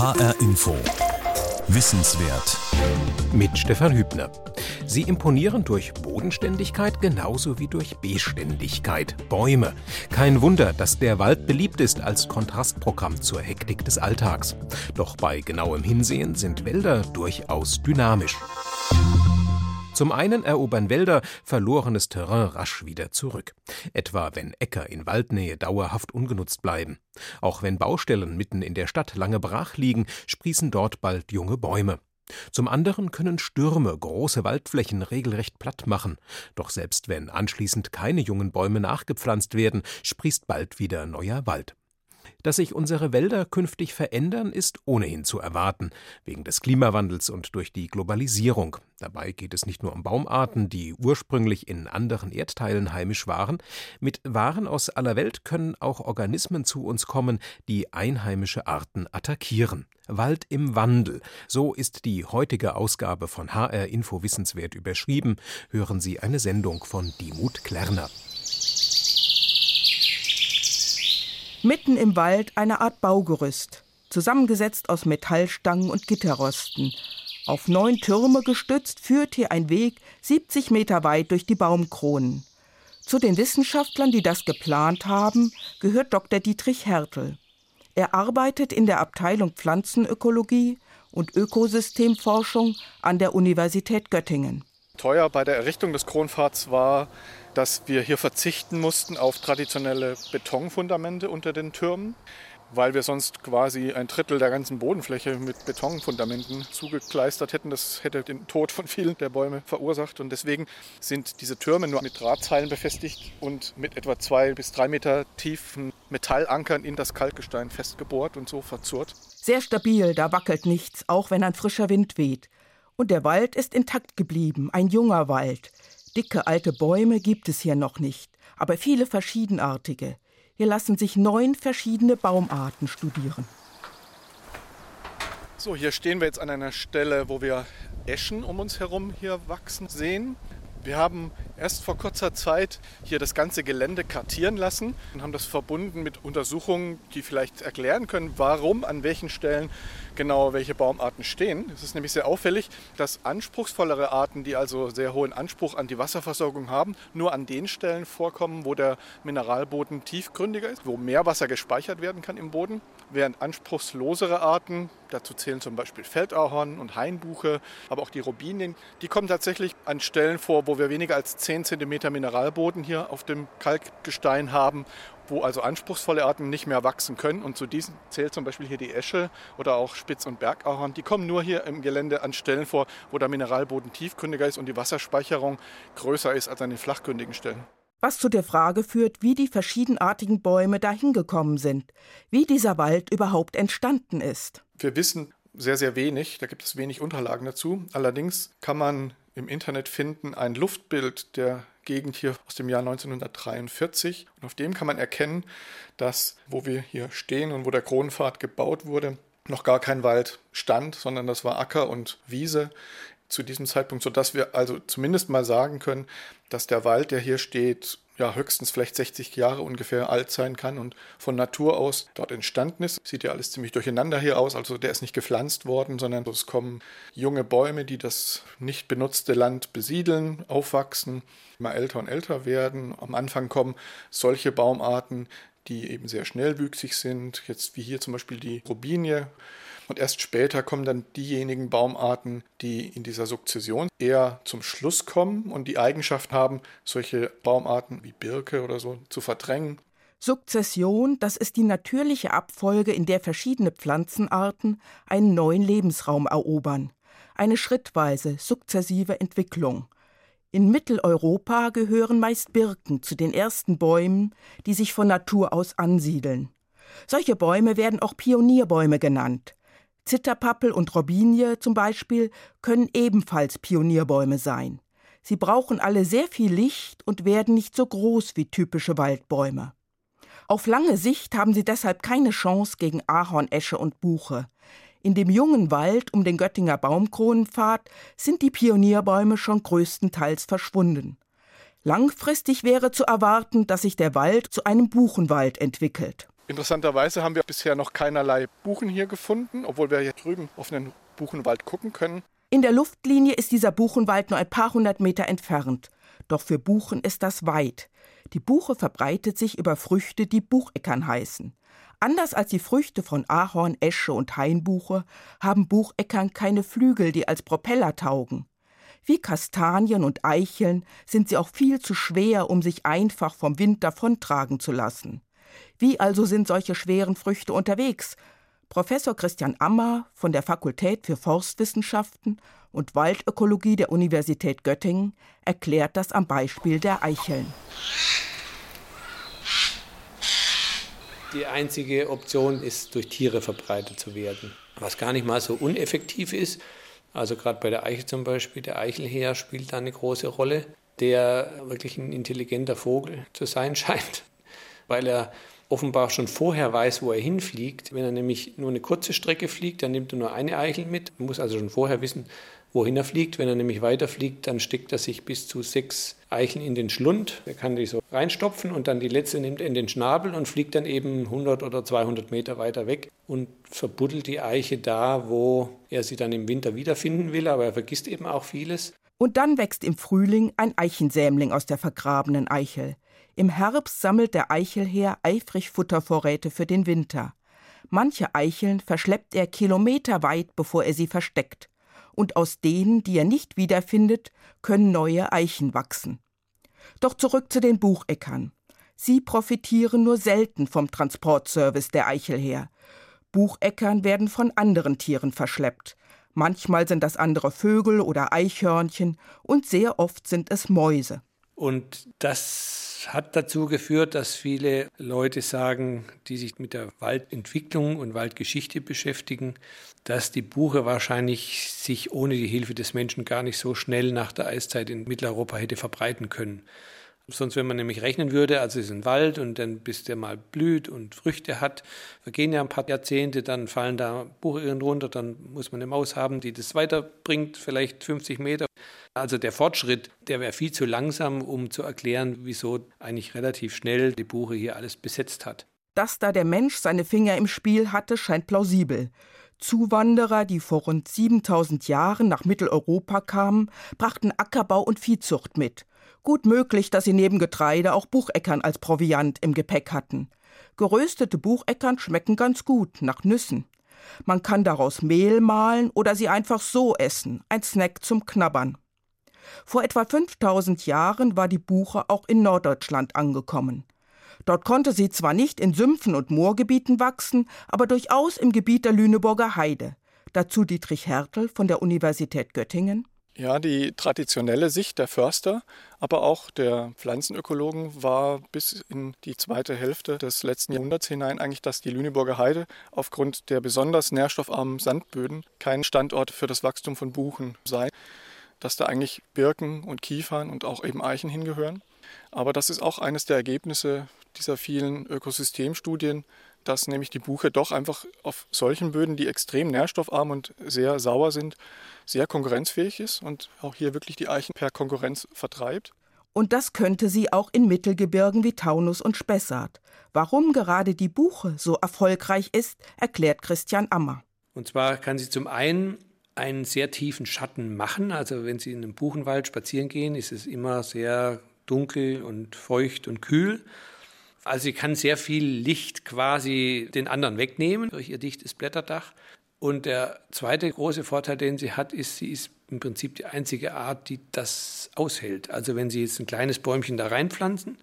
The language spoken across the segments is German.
HR Info. Wissenswert. Mit Stefan Hübner. Sie imponieren durch Bodenständigkeit genauso wie durch Beständigkeit. Bäume. Kein Wunder, dass der Wald beliebt ist als Kontrastprogramm zur Hektik des Alltags. Doch bei genauem Hinsehen sind Wälder durchaus dynamisch. Zum einen erobern Wälder verlorenes Terrain rasch wieder zurück, etwa wenn Äcker in Waldnähe dauerhaft ungenutzt bleiben. Auch wenn Baustellen mitten in der Stadt lange brach liegen, sprießen dort bald junge Bäume. Zum anderen können Stürme große Waldflächen regelrecht platt machen. Doch selbst wenn anschließend keine jungen Bäume nachgepflanzt werden, sprießt bald wieder neuer Wald. Dass sich unsere Wälder künftig verändern, ist ohnehin zu erwarten, wegen des Klimawandels und durch die Globalisierung. Dabei geht es nicht nur um Baumarten, die ursprünglich in anderen Erdteilen heimisch waren. Mit Waren aus aller Welt können auch Organismen zu uns kommen, die einheimische Arten attackieren. Wald im Wandel. So ist die heutige Ausgabe von HR Info Wissenswert überschrieben. Hören Sie eine Sendung von Dimut Klerner. Mitten im Wald eine Art Baugerüst, zusammengesetzt aus Metallstangen und Gitterrosten. Auf neun Türme gestützt führt hier ein Weg 70 Meter weit durch die Baumkronen. Zu den Wissenschaftlern, die das geplant haben, gehört Dr. Dietrich Hertel. Er arbeitet in der Abteilung Pflanzenökologie und Ökosystemforschung an der Universität Göttingen. Teuer bei der Errichtung des Kronpfads war dass wir hier verzichten mussten auf traditionelle Betonfundamente unter den Türmen, weil wir sonst quasi ein Drittel der ganzen Bodenfläche mit Betonfundamenten zugekleistert hätten. Das hätte den Tod von vielen der Bäume verursacht. Und deswegen sind diese Türme nur mit Drahtseilen befestigt und mit etwa zwei bis drei Meter tiefen Metallankern in das Kalkgestein festgebohrt und so verzurrt. Sehr stabil, da wackelt nichts, auch wenn ein frischer Wind weht. Und der Wald ist intakt geblieben, ein junger Wald. Dicke alte Bäume gibt es hier noch nicht, aber viele verschiedenartige. Hier lassen sich neun verschiedene Baumarten studieren. So, hier stehen wir jetzt an einer Stelle, wo wir Eschen um uns herum hier wachsen sehen. Wir haben erst vor kurzer Zeit hier das ganze Gelände kartieren lassen und haben das verbunden mit Untersuchungen, die vielleicht erklären können, warum an welchen Stellen genau welche Baumarten stehen. Es ist nämlich sehr auffällig, dass anspruchsvollere Arten, die also sehr hohen Anspruch an die Wasserversorgung haben, nur an den Stellen vorkommen, wo der Mineralboden tiefgründiger ist, wo mehr Wasser gespeichert werden kann im Boden, während anspruchslosere Arten, dazu zählen zum Beispiel Feldahorn und Hainbuche, aber auch die Robinien, die kommen tatsächlich an Stellen vor, wo wir weniger als 10 cm Mineralboden hier auf dem Kalkgestein haben, wo also anspruchsvolle Arten nicht mehr wachsen können. Und zu diesen zählt zum Beispiel hier die Esche oder auch Spitz- und Bergahorn. Die kommen nur hier im Gelände an Stellen vor, wo der Mineralboden tiefgründiger ist und die Wasserspeicherung größer ist als an den flachgründigen Stellen. Was zu der Frage führt, wie die verschiedenartigen Bäume dahin gekommen sind, wie dieser Wald überhaupt entstanden ist. Wir wissen sehr, sehr wenig, da gibt es wenig Unterlagen dazu. Allerdings kann man im Internet finden ein Luftbild der Gegend hier aus dem Jahr 1943 und auf dem kann man erkennen, dass wo wir hier stehen und wo der Kronenpfad gebaut wurde, noch gar kein Wald stand, sondern das war Acker und Wiese zu diesem Zeitpunkt, sodass wir also zumindest mal sagen können, dass der Wald, der hier steht, ja höchstens vielleicht 60 Jahre ungefähr alt sein kann und von Natur aus dort entstanden ist. Sieht ja alles ziemlich durcheinander hier aus, also der ist nicht gepflanzt worden, sondern es kommen junge Bäume, die das nicht benutzte Land besiedeln, aufwachsen, immer älter und älter werden. Am Anfang kommen solche Baumarten, die eben sehr schnellwüchsig sind, jetzt wie hier zum Beispiel die Robinie und erst später kommen dann diejenigen Baumarten, die in dieser Sukzession eher zum Schluss kommen und die Eigenschaft haben, solche Baumarten wie Birke oder so zu verdrängen. Sukzession, das ist die natürliche Abfolge, in der verschiedene Pflanzenarten einen neuen Lebensraum erobern. Eine schrittweise, sukzessive Entwicklung. In Mitteleuropa gehören meist Birken zu den ersten Bäumen, die sich von Natur aus ansiedeln. Solche Bäume werden auch Pionierbäume genannt. Zitterpappel und Robinie zum Beispiel können ebenfalls Pionierbäume sein. Sie brauchen alle sehr viel Licht und werden nicht so groß wie typische Waldbäume. Auf lange Sicht haben sie deshalb keine Chance gegen Ahornesche und Buche. In dem jungen Wald um den Göttinger Baumkronenpfad sind die Pionierbäume schon größtenteils verschwunden. Langfristig wäre zu erwarten, dass sich der Wald zu einem Buchenwald entwickelt. Interessanterweise haben wir bisher noch keinerlei Buchen hier gefunden, obwohl wir hier drüben auf einen Buchenwald gucken können. In der Luftlinie ist dieser Buchenwald nur ein paar hundert Meter entfernt. Doch für Buchen ist das weit. Die Buche verbreitet sich über Früchte, die Bucheckern heißen. Anders als die Früchte von Ahorn, Esche und Hainbuche haben Bucheckern keine Flügel, die als Propeller taugen. Wie Kastanien und Eicheln sind sie auch viel zu schwer, um sich einfach vom Wind davontragen zu lassen. Wie also sind solche schweren Früchte unterwegs? Professor Christian Ammer von der Fakultät für Forstwissenschaften und Waldökologie der Universität Göttingen erklärt das am Beispiel der Eicheln. Die einzige Option ist, durch Tiere verbreitet zu werden, was gar nicht mal so uneffektiv ist. Also gerade bei der Eichel zum Beispiel, der Eichelheer spielt da eine große Rolle, der wirklich ein intelligenter Vogel zu sein scheint, weil er offenbar schon vorher weiß, wo er hinfliegt. Wenn er nämlich nur eine kurze Strecke fliegt, dann nimmt er nur eine Eichel mit. Er muss also schon vorher wissen, wohin er fliegt. Wenn er nämlich weiterfliegt, dann steckt er sich bis zu sechs Eicheln in den Schlund. Er kann die so reinstopfen und dann die letzte nimmt er in den Schnabel und fliegt dann eben 100 oder 200 Meter weiter weg und verbuddelt die Eiche da, wo er sie dann im Winter wiederfinden will. Aber er vergisst eben auch vieles. Und dann wächst im Frühling ein Eichensämling aus der vergrabenen Eichel. Im Herbst sammelt der Eichelherr eifrig Futtervorräte für den Winter. Manche Eicheln verschleppt er kilometerweit, bevor er sie versteckt. Und aus denen, die er nicht wiederfindet, können neue Eichen wachsen. Doch zurück zu den Bucheckern. Sie profitieren nur selten vom Transportservice der Eichelherr. Bucheckern werden von anderen Tieren verschleppt. Manchmal sind das andere Vögel oder Eichhörnchen und sehr oft sind es Mäuse. Und das hat dazu geführt, dass viele Leute sagen, die sich mit der Waldentwicklung und Waldgeschichte beschäftigen, dass die Buche wahrscheinlich sich ohne die Hilfe des Menschen gar nicht so schnell nach der Eiszeit in Mitteleuropa hätte verbreiten können. Sonst, wenn man nämlich rechnen würde, also es ist ein Wald und dann bis der mal blüht und Früchte hat, vergehen ja ein paar Jahrzehnte, dann fallen da Bucheirren runter, dann muss man eine Maus haben, die das weiterbringt, vielleicht 50 Meter. Also der Fortschritt, der wäre viel zu langsam, um zu erklären, wieso eigentlich relativ schnell die Buche hier alles besetzt hat. Dass da der Mensch seine Finger im Spiel hatte, scheint plausibel. Zuwanderer, die vor rund 7000 Jahren nach Mitteleuropa kamen, brachten Ackerbau und Viehzucht mit. Gut möglich, dass sie neben Getreide auch Bucheckern als Proviant im Gepäck hatten. Geröstete Bucheckern schmecken ganz gut, nach Nüssen. Man kann daraus Mehl mahlen oder sie einfach so essen, ein Snack zum Knabbern. Vor etwa 5000 Jahren war die Buche auch in Norddeutschland angekommen. Dort konnte sie zwar nicht in Sümpfen und Moorgebieten wachsen, aber durchaus im Gebiet der Lüneburger Heide. Dazu Dietrich Hertel von der Universität Göttingen. Ja, die traditionelle Sicht der Förster, aber auch der Pflanzenökologen war bis in die zweite Hälfte des letzten Jahrhunderts hinein eigentlich, dass die Lüneburger Heide aufgrund der besonders nährstoffarmen Sandböden kein Standort für das Wachstum von Buchen sei, dass da eigentlich Birken und Kiefern und auch eben Eichen hingehören. Aber das ist auch eines der Ergebnisse dieser vielen Ökosystemstudien, dass nämlich die Buche doch einfach auf solchen Böden, die extrem nährstoffarm und sehr sauer sind, sehr konkurrenzfähig ist und auch hier wirklich die Eichen per Konkurrenz vertreibt. Und das könnte sie auch in Mittelgebirgen wie Taunus und Spessart. Warum gerade die Buche so erfolgreich ist, erklärt Christian Ammer. Und zwar kann sie zum einen einen sehr tiefen Schatten machen. Also wenn Sie in einem Buchenwald spazieren gehen, ist es immer sehr dunkel und feucht und kühl. Also sie kann sehr viel Licht quasi den anderen wegnehmen durch ihr dichtes Blätterdach. Und der zweite große Vorteil, den sie hat, ist, sie ist im Prinzip die einzige Art, die das aushält. Also wenn Sie jetzt ein kleines Bäumchen da reinpflanzen,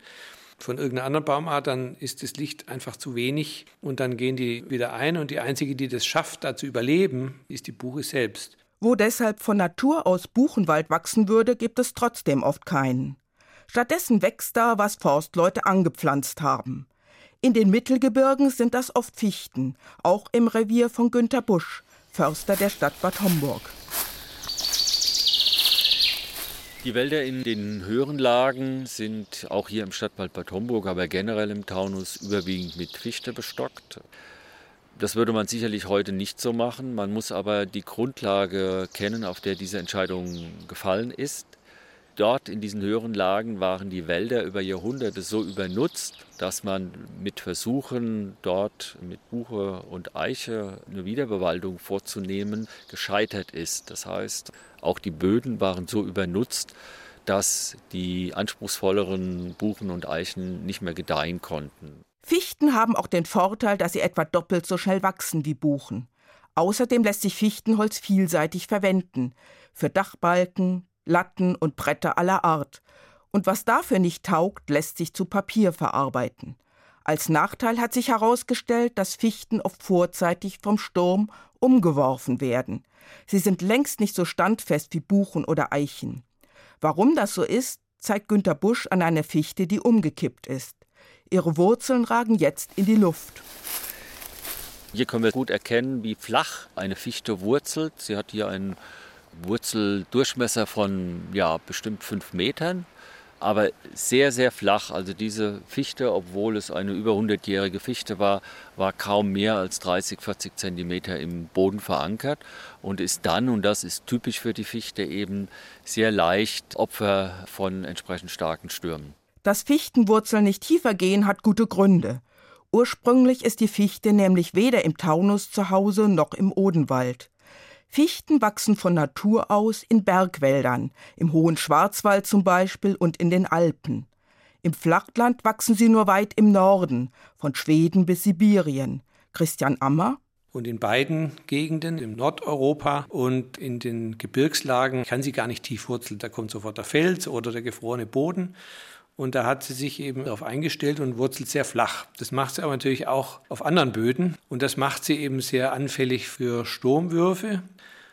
von irgendeiner anderen Baumart, dann ist das Licht einfach zu wenig und dann gehen die wieder ein und die einzige, die das schafft, da zu überleben, ist die Buche selbst. Wo deshalb von Natur aus Buchenwald wachsen würde, gibt es trotzdem oft keinen. Stattdessen wächst da, was Forstleute angepflanzt haben. In den Mittelgebirgen sind das oft Fichten, auch im Revier von Günter Busch, Förster der Stadt Bad Homburg. Die Wälder in den höheren Lagen sind auch hier im Stadtwald Bad Homburg, aber generell im Taunus überwiegend mit Fichte bestockt. Das würde man sicherlich heute nicht so machen. Man muss aber die Grundlage kennen, auf der diese Entscheidung gefallen ist. Dort in diesen höheren Lagen waren die Wälder über Jahrhunderte so übernutzt, dass man mit Versuchen, dort mit Buche und Eiche eine Wiederbewaldung vorzunehmen, gescheitert ist. Das heißt, auch die Böden waren so übernutzt, dass die anspruchsvolleren Buchen und Eichen nicht mehr gedeihen konnten. Fichten haben auch den Vorteil, dass sie etwa doppelt so schnell wachsen wie Buchen. Außerdem lässt sich Fichtenholz vielseitig verwenden. Für Dachbalken, Latten und Bretter aller Art. Und was dafür nicht taugt, lässt sich zu Papier verarbeiten. Als Nachteil hat sich herausgestellt, dass Fichten oft vorzeitig vom Sturm umgeworfen werden. Sie sind längst nicht so standfest wie Buchen oder Eichen. Warum das so ist, zeigt Günter Busch an einer Fichte, die umgekippt ist. Ihre Wurzeln ragen jetzt in die Luft. Hier können wir gut erkennen, wie flach eine Fichte wurzelt. Sie hat hier einen Wurzeldurchmesser von ja, bestimmt fünf Metern, aber sehr, sehr flach. Also diese Fichte, obwohl es eine über 100-jährige Fichte war, war kaum mehr als 30, 40 Zentimeter im Boden verankert und ist dann, und das ist typisch für die Fichte, eben sehr leicht Opfer von entsprechend starken Stürmen. Dass Fichtenwurzeln nicht tiefer gehen, hat gute Gründe. Ursprünglich ist die Fichte nämlich weder im Taunus zu Hause noch im Odenwald. Fichten wachsen von Natur aus in Bergwäldern, im hohen Schwarzwald zum Beispiel und in den Alpen. Im Flachland wachsen sie nur weit im Norden, von Schweden bis Sibirien. Christian Ammer und in beiden Gegenden, im Nordeuropa und in den Gebirgslagen, kann sie gar nicht tief wurzeln. Da kommt sofort der Fels oder der gefrorene Boden. Und da hat sie sich eben darauf eingestellt und wurzelt sehr flach. Das macht sie aber natürlich auch auf anderen Böden. Und das macht sie eben sehr anfällig für Sturmwürfe.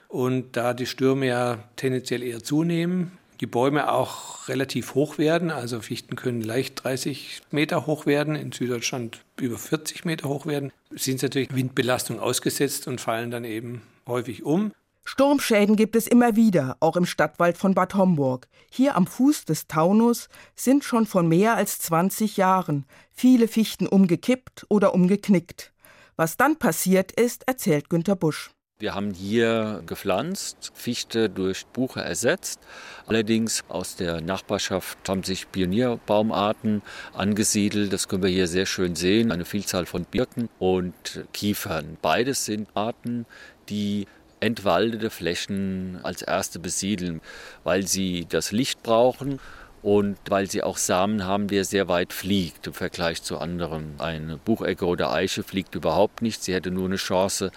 Und da die Stürme ja tendenziell eher zunehmen, die Bäume auch relativ hoch werden, also Fichten können leicht 30 Meter hoch werden, in Süddeutschland über 40 Meter hoch werden, sind sie natürlich Windbelastung ausgesetzt und fallen dann eben häufig um. Sturmschäden gibt es immer wieder, auch im Stadtwald von Bad Homburg. Hier am Fuß des Taunus sind schon vor mehr als 20 Jahren viele Fichten umgekippt oder umgeknickt. Was dann passiert ist, erzählt Günter Busch. Wir haben hier gepflanzt, Fichte durch Buche ersetzt. Allerdings aus der Nachbarschaft haben sich Pionierbaumarten angesiedelt. Das können wir hier sehr schön sehen. Eine Vielzahl von Birken und Kiefern. Beides sind Arten, die entwaldete Flächen als erste besiedeln, weil sie das Licht brauchen und weil sie auch Samen haben, der sehr weit fliegt im Vergleich zu anderen. Eine Buchecke oder Eiche fliegt überhaupt nicht. Sie hätte nur eine Chance,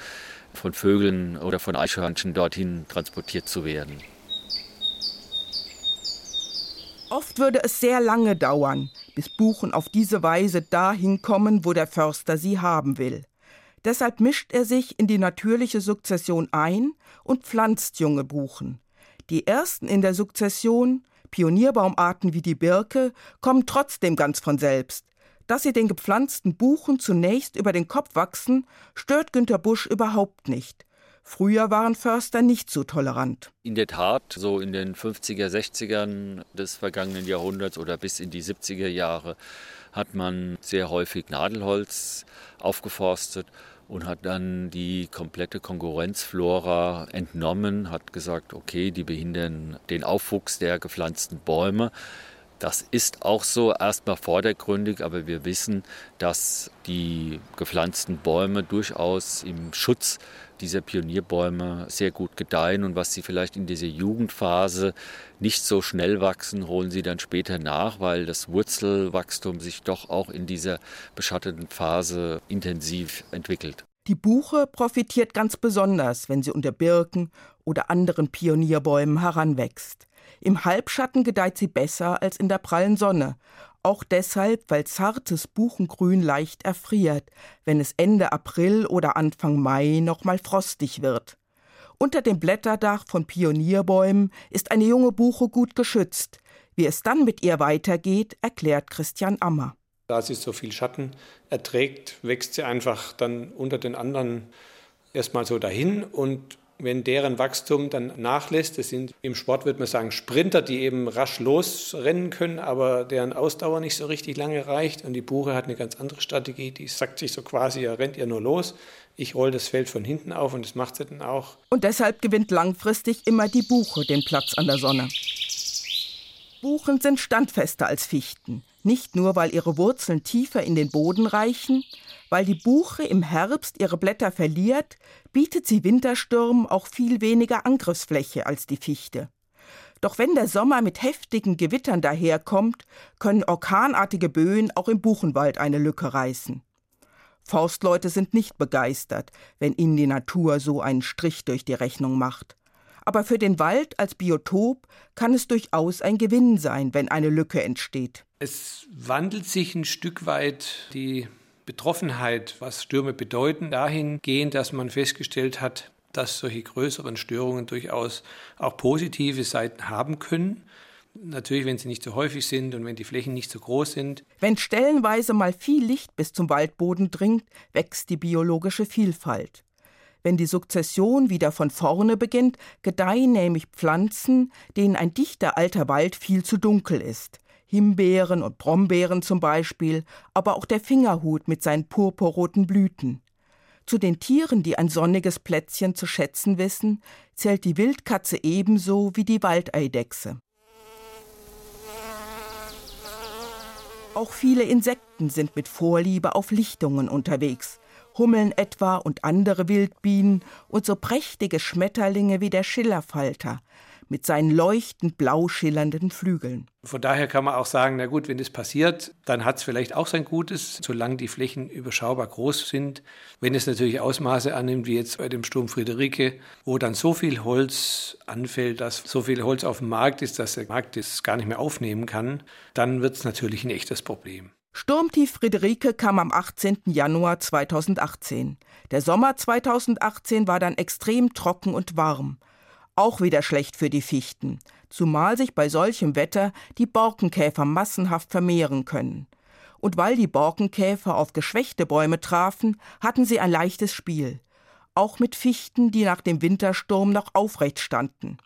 von Vögeln oder von Eichhörnchen dorthin transportiert zu werden. Oft würde es sehr lange dauern, bis Buchen auf diese Weise dahin kommen, wo der Förster sie haben will. Deshalb mischt er sich in die natürliche Sukzession ein und pflanzt junge Buchen. Die ersten in der Sukzession, Pionierbaumarten wie die Birke, kommen trotzdem ganz von selbst. Dass sie den gepflanzten Buchen zunächst über den Kopf wachsen, stört Günter Busch überhaupt nicht. Früher waren Förster nicht so tolerant. In der Tat, so in den 50er, 60ern des vergangenen Jahrhunderts oder bis in die 70er Jahre hat man sehr häufig Nadelholz aufgeforstet und hat dann die komplette Konkurrenzflora entnommen, hat gesagt, okay, die behindern den Aufwuchs der gepflanzten Bäume. Das ist auch so erstmal vordergründig, aber wir wissen, dass die gepflanzten Bäume durchaus im Schutz dieser Pionierbäume sehr gut gedeihen und was sie vielleicht in dieser Jugendphase nicht so schnell wachsen, holen sie dann später nach, weil das Wurzelwachstum sich doch auch in dieser beschatteten Phase intensiv entwickelt. Die Buche profitiert ganz besonders, wenn sie unter Birken oder anderen Pionierbäumen heranwächst. Im Halbschatten gedeiht sie besser als in der prallen Sonne, auch deshalb, weil zartes Buchengrün leicht erfriert, wenn es Ende April oder Anfang Mai noch mal frostig wird. Unter dem Blätterdach von Pionierbäumen ist eine junge Buche gut geschützt. Wie es dann mit ihr weitergeht, erklärt Christian Ammer. Da sie so viel Schatten erträgt, wächst sie einfach dann unter den anderen erstmal so dahin und wenn deren Wachstum dann nachlässt, das sind im Sport, würde man sagen, Sprinter, die eben rasch losrennen können, aber deren Ausdauer nicht so richtig lange reicht. Und die Buche hat eine ganz andere Strategie, die sagt sich so quasi, ja, rennt ihr nur los. Ich roll das Feld von hinten auf und das macht sie dann auch. Und deshalb gewinnt langfristig immer die Buche den Platz an der Sonne. Buchen sind standfester als Fichten, nicht nur weil ihre Wurzeln tiefer in den Boden reichen, weil die Buche im Herbst ihre Blätter verliert, bietet sie Winterstürmen auch viel weniger Angriffsfläche als die Fichte. Doch wenn der Sommer mit heftigen Gewittern daherkommt, können orkanartige Böen auch im Buchenwald eine Lücke reißen. Forstleute sind nicht begeistert, wenn ihnen die Natur so einen Strich durch die Rechnung macht. Aber für den Wald als Biotop kann es durchaus ein Gewinn sein, wenn eine Lücke entsteht. Es wandelt sich ein Stück weit die Betroffenheit, was Stürme bedeuten, dahingehend, dass man festgestellt hat, dass solche größeren Störungen durchaus auch positive Seiten haben können. Natürlich, wenn sie nicht so häufig sind und wenn die Flächen nicht so groß sind. Wenn stellenweise mal viel Licht bis zum Waldboden dringt, wächst die biologische Vielfalt. Wenn die Sukzession wieder von vorne beginnt, gedeihen nämlich Pflanzen, denen ein dichter alter Wald viel zu dunkel ist. Himbeeren und Brombeeren zum Beispiel, aber auch der Fingerhut mit seinen purpurroten Blüten. Zu den Tieren, die ein sonniges Plätzchen zu schätzen wissen, zählt die Wildkatze ebenso wie die Waldeidechse. Auch viele Insekten sind mit Vorliebe auf Lichtungen unterwegs. Hummeln etwa und andere Wildbienen und so prächtige Schmetterlinge wie der Schillerfalter mit seinen leuchtend blau schillernden Flügeln. Von daher kann man auch sagen, na gut, wenn das passiert, dann hat es vielleicht auch sein Gutes, solange die Flächen überschaubar groß sind. Wenn es natürlich Ausmaße annimmt, wie jetzt bei dem Sturm Friederike, wo dann so viel Holz anfällt, dass so viel Holz auf dem Markt ist, dass der Markt es gar nicht mehr aufnehmen kann, dann wird es natürlich ein echtes Problem. Sturmtief Friederike kam am 18. Januar 2018. Der Sommer 2018 war dann extrem trocken und warm. Auch wieder schlecht für die Fichten, zumal sich bei solchem Wetter die Borkenkäfer massenhaft vermehren können. Und weil die Borkenkäfer auf geschwächte Bäume trafen, hatten sie ein leichtes Spiel. Auch mit Fichten, die nach dem Wintersturm noch aufrecht standen.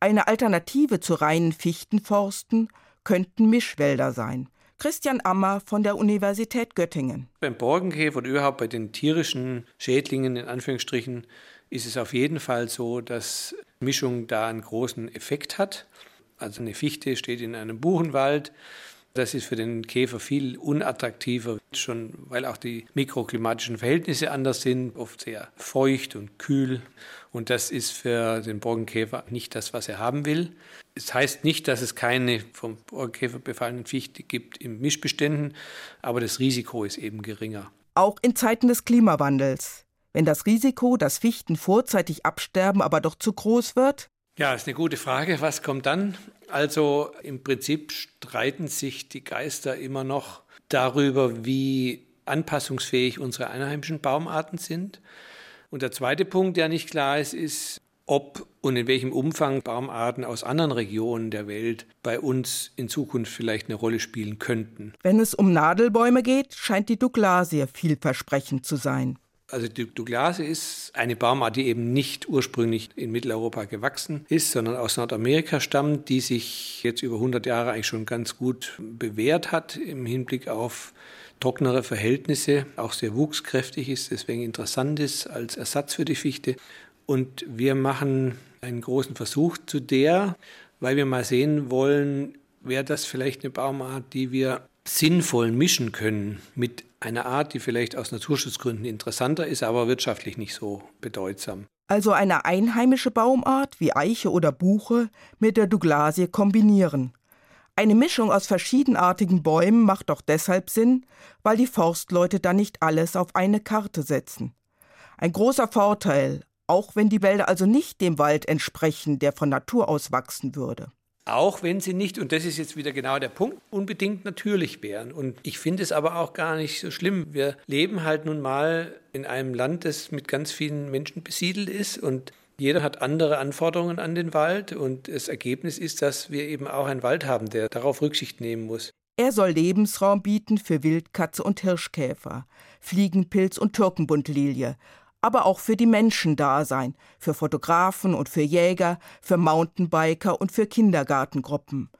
Eine Alternative zu reinen Fichtenforsten könnten Mischwälder sein. Christian Ammer von der Universität Göttingen. Beim Borkenkäfer und überhaupt bei den tierischen Schädlingen in Anführungsstrichen ist es auf jeden Fall so, dass Mischung da einen großen Effekt hat. Also eine Fichte steht in einem Buchenwald. Das ist für den Käfer viel unattraktiver, schon weil auch die mikroklimatischen Verhältnisse anders sind, oft sehr feucht und kühl. Und das ist für den Borkenkäfer nicht das, was er haben will. Es heißt nicht, dass es keine vom Borkenkäfer befallenen Fichte gibt im Mischbeständen, aber das Risiko ist eben geringer. Auch in Zeiten des Klimawandels. Wenn das Risiko, dass Fichten vorzeitig absterben, aber doch zu groß wird? Ja, ist eine gute Frage. Was kommt dann? Also im Prinzip streiten sich die Geister immer noch darüber, wie anpassungsfähig unsere einheimischen Baumarten sind. Und der zweite Punkt, der nicht klar ist, ist, ob und in welchem Umfang Baumarten aus anderen Regionen der Welt bei uns in Zukunft vielleicht eine Rolle spielen könnten. Wenn es um Nadelbäume geht, scheint die Douglasie vielversprechend zu sein. Also die Douglasie ist eine Baumart, die eben nicht ursprünglich in Mitteleuropa gewachsen ist, sondern aus Nordamerika stammt, die sich jetzt über 100 Jahre eigentlich schon ganz gut bewährt hat im Hinblick auf trockenere Verhältnisse, auch sehr wuchskräftig ist, deswegen interessant ist als Ersatz für die Fichte. Und wir machen einen großen Versuch zu der, weil wir mal sehen wollen, wäre das vielleicht eine Baumart, die wir sinnvoll mischen können mit einer Art, die vielleicht aus Naturschutzgründen interessanter ist, aber wirtschaftlich nicht so bedeutsam. Also eine einheimische Baumart wie Eiche oder Buche mit der Douglasie kombinieren. Eine Mischung aus verschiedenartigen Bäumen macht doch deshalb Sinn, weil die Forstleute dann nicht alles auf eine Karte setzen. Ein großer Vorteil, auch wenn die Wälder also nicht dem Wald entsprechen, der von Natur aus wachsen würde. Auch wenn sie nicht, und das ist jetzt wieder genau der Punkt, unbedingt natürlich wären. Und ich finde es aber auch gar nicht so schlimm. Wir leben halt nun mal in einem Land, das mit ganz vielen Menschen besiedelt ist und jeder hat andere Anforderungen an den Wald und das Ergebnis ist, dass wir eben auch einen Wald haben, der darauf Rücksicht nehmen muss. Er soll Lebensraum bieten für Wildkatze und Hirschkäfer, Fliegenpilz und Türkenbundlilie, aber auch für die Menschen da sein, für Fotografen und für Jäger, für Mountainbiker und für Kindergartengruppen.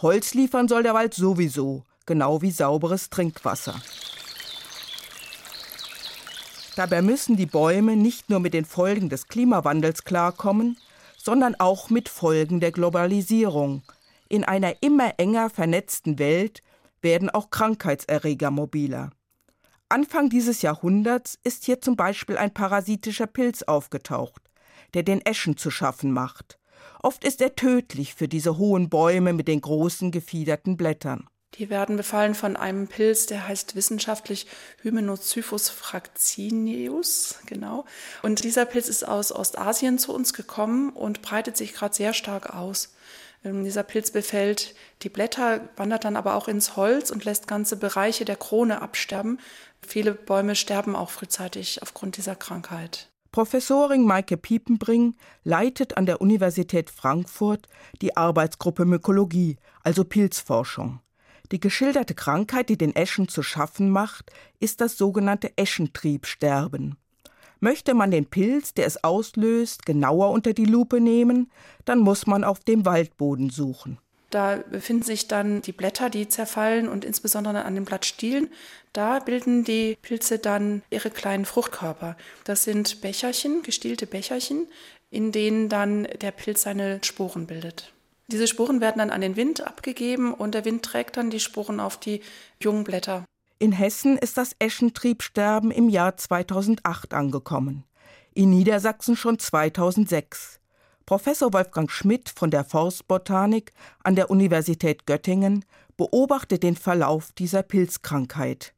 Holz liefern soll der Wald sowieso, genau wie sauberes Trinkwasser. Dabei müssen die Bäume nicht nur mit den Folgen des Klimawandels klarkommen, sondern auch mit Folgen der Globalisierung. In einer immer enger vernetzten Welt werden auch Krankheitserreger mobiler. Anfang dieses Jahrhunderts ist hier zum Beispiel ein parasitischer Pilz aufgetaucht, der den Eschen zu schaffen macht. Oft ist er tödlich für diese hohen Bäume mit den großen gefiederten Blättern. Die werden befallen von einem Pilz, der heißt wissenschaftlich Hymenocyphus fraxineus, genau. Und dieser Pilz ist aus Ostasien zu uns gekommen und breitet sich gerade sehr stark aus. Ähm, dieser Pilz befällt die Blätter, wandert dann aber auch ins Holz und lässt ganze Bereiche der Krone absterben. Viele Bäume sterben auch frühzeitig aufgrund dieser Krankheit. Professorin Maike Piepenbring leitet an der Universität Frankfurt die Arbeitsgruppe Mykologie, also Pilzforschung. Die geschilderte Krankheit, die den Eschen zu schaffen macht, ist das sogenannte Eschentriebsterben. Möchte man den Pilz, der es auslöst, genauer unter die Lupe nehmen, dann muss man auf dem Waldboden suchen. Da befinden sich dann die Blätter, die zerfallen und insbesondere an den Blattstielen. Da bilden die Pilze dann ihre kleinen Fruchtkörper. Das sind Becherchen, gestielte Becherchen, in denen dann der Pilz seine Sporen bildet. Diese Sporen werden dann an den Wind abgegeben und der Wind trägt dann die Sporen auf die jungen Blätter. In Hessen ist das Eschentriebsterben im Jahr 2008 angekommen, in Niedersachsen schon 2006. Professor Wolfgang Schmidt von der Forstbotanik an der Universität Göttingen beobachtet den Verlauf dieser Pilzkrankheit.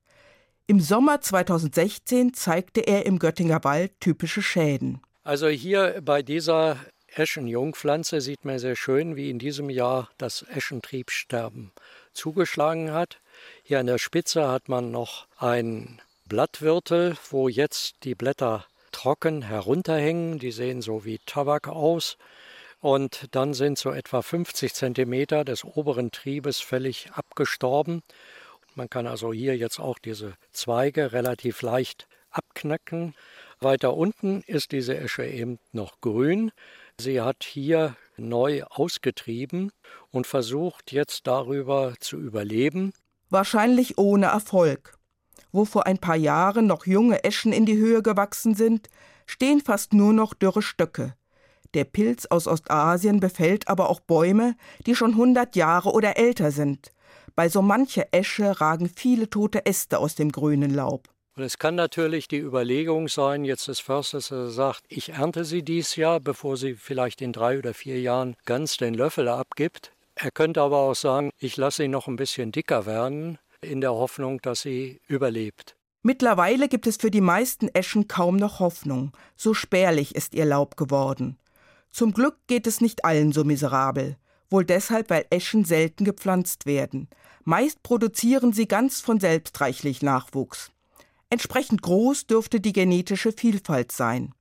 Im Sommer 2016 zeigte er im Göttinger Wald typische Schäden. Also hier bei dieser Eschenjungpflanze sieht man sehr schön, wie in diesem Jahr das Eschentriebsterben zugeschlagen hat. Hier an der Spitze hat man noch ein Blattwirtel, wo jetzt die Blätter trocken herunterhängen. Die sehen so wie Tabak aus. Und dann sind so etwa 50 Zentimeter des oberen Triebes völlig abgestorben. Man kann also hier jetzt auch diese Zweige relativ leicht abknacken. Weiter unten ist diese Esche eben noch grün. Sie hat hier neu ausgetrieben und versucht jetzt darüber zu überleben. Wahrscheinlich ohne Erfolg. Wo vor ein paar Jahren noch junge Eschen in die Höhe gewachsen sind, stehen fast nur noch dürre Stöcke. Der Pilz aus Ostasien befällt aber auch Bäume, die schon hundert Jahre oder älter sind. Bei so mancher Esche ragen viele tote Äste aus dem grünen Laub. Und es kann natürlich die Überlegung sein, jetzt des Försters, der sagt, ich ernte sie dies Jahr, bevor sie vielleicht in drei oder vier Jahren ganz den Löffel abgibt. Er könnte aber auch sagen, ich lasse sie noch ein bisschen dicker werden, in der Hoffnung, dass sie überlebt. Mittlerweile gibt es für die meisten Eschen kaum noch Hoffnung, so spärlich ist ihr Laub geworden. Zum Glück geht es nicht allen so miserabel, wohl deshalb, weil Eschen selten gepflanzt werden. Meist produzieren sie ganz von selbst reichlich Nachwuchs. Entsprechend groß dürfte die genetische Vielfalt sein.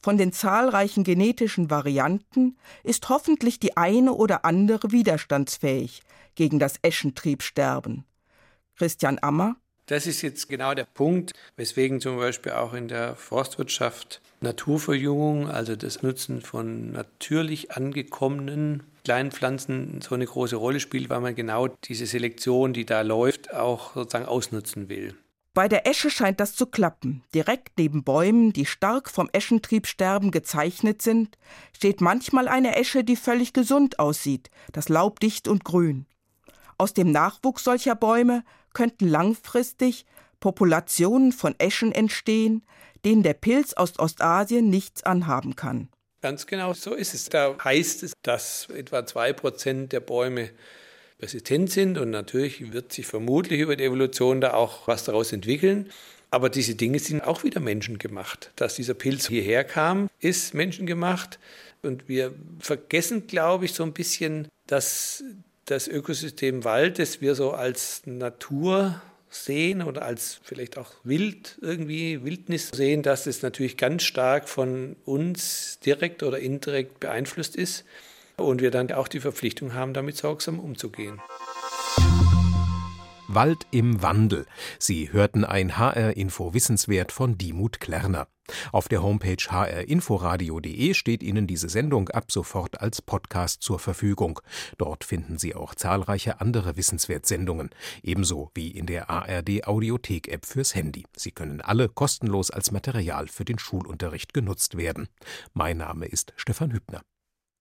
Von den zahlreichen genetischen Varianten ist hoffentlich die eine oder andere widerstandsfähig gegen das Eschentriebsterben. Christian Ammer das ist jetzt genau der Punkt, weswegen zum Beispiel auch in der Forstwirtschaft Naturverjüngung, also das Nutzen von natürlich angekommenen kleinen Pflanzen so eine große Rolle spielt, weil man genau diese Selektion, die da läuft, auch sozusagen ausnutzen will. Bei der Esche scheint das zu klappen. Direkt neben Bäumen, die stark vom Eschentriebsterben gezeichnet sind, steht manchmal eine Esche, die völlig gesund aussieht, das Laub dicht und grün. Aus dem Nachwuchs solcher Bäume könnten langfristig Populationen von Eschen entstehen, denen der Pilz aus Ostasien nichts anhaben kann. Ganz genau so ist es. Da heißt es, dass etwa zwei Prozent der Bäume resistent sind und natürlich wird sich vermutlich über die Evolution da auch was daraus entwickeln. Aber diese Dinge sind auch wieder menschengemacht. Dass dieser Pilz hierher kam, ist menschengemacht. Und wir vergessen, glaube ich, so ein bisschen, dass das Ökosystem Wald, das wir so als Natur sehen oder als vielleicht auch Wild irgendwie, Wildnis sehen, dass es natürlich ganz stark von uns direkt oder indirekt beeinflusst ist und wir dann auch die Verpflichtung haben, damit sorgsam umzugehen. Wald im Wandel. Sie hörten ein HR-Info Wissenswert von Dimut Klerner. Auf der Homepage hrinforadio.de steht Ihnen diese Sendung ab sofort als Podcast zur Verfügung. Dort finden Sie auch zahlreiche andere Wissenswertsendungen, ebenso wie in der ARD Audiothek App fürs Handy. Sie können alle kostenlos als Material für den Schulunterricht genutzt werden. Mein Name ist Stefan Hübner.